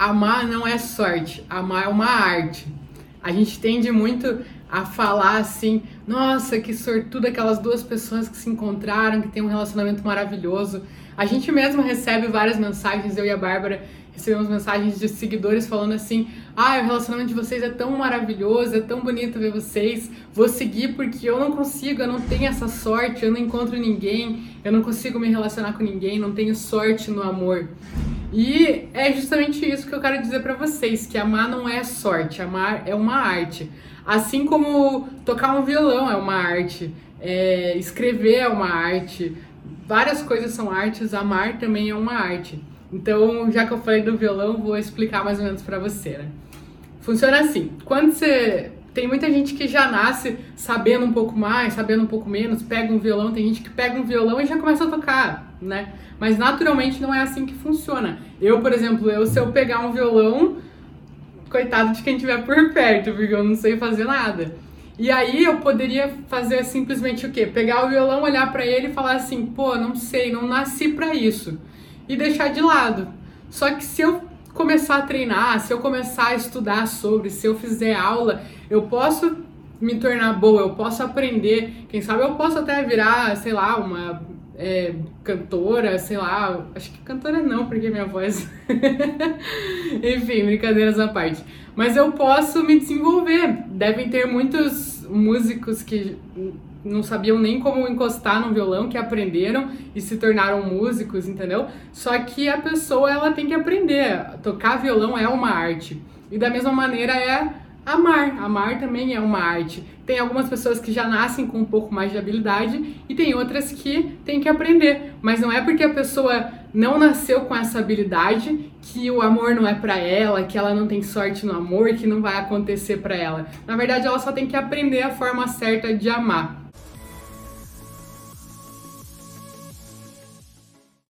amar não é sorte, amar é uma arte. A gente tende muito a falar assim, nossa, que sortudo aquelas duas pessoas que se encontraram, que tem um relacionamento maravilhoso. A gente mesmo recebe várias mensagens, eu e a Bárbara recebemos mensagens de seguidores falando assim: ah, o relacionamento de vocês é tão maravilhoso, é tão bonito ver vocês, vou seguir porque eu não consigo, eu não tenho essa sorte, eu não encontro ninguém, eu não consigo me relacionar com ninguém, não tenho sorte no amor. E é justamente isso que eu quero dizer para vocês, que amar não é sorte, amar é uma arte. Assim como tocar um violão é uma arte, é, escrever é uma arte, várias coisas são artes, amar também é uma arte. Então, já que eu falei do violão, vou explicar mais ou menos para você, né? Funciona assim, quando você tem muita gente que já nasce sabendo um pouco mais, sabendo um pouco menos, pega um violão, tem gente que pega um violão e já começa a tocar, né? Mas naturalmente não é assim que funciona. Eu, por exemplo, eu se eu pegar um violão, coitado de quem tiver por perto, porque eu não sei fazer nada. E aí eu poderia fazer simplesmente o quê? Pegar o violão, olhar para ele e falar assim: "Pô, não sei, não nasci para isso" e deixar de lado. Só que se eu começar a treinar, se eu começar a estudar sobre, se eu fizer aula, eu posso me tornar boa, eu posso aprender. Quem sabe eu posso até virar, sei lá, uma é, cantora, sei lá. Acho que cantora não, porque minha voz. Enfim, brincadeiras à parte. Mas eu posso me desenvolver. Devem ter muitos músicos que não sabiam nem como encostar no violão, que aprenderam e se tornaram músicos, entendeu? Só que a pessoa ela tem que aprender. Tocar violão é uma arte. E da mesma maneira é amar. Amar também é uma arte. Tem algumas pessoas que já nascem com um pouco mais de habilidade e tem outras que têm que aprender. Mas não é porque a pessoa não nasceu com essa habilidade que o amor não é para ela, que ela não tem sorte no amor, que não vai acontecer para ela. Na verdade, ela só tem que aprender a forma certa de amar.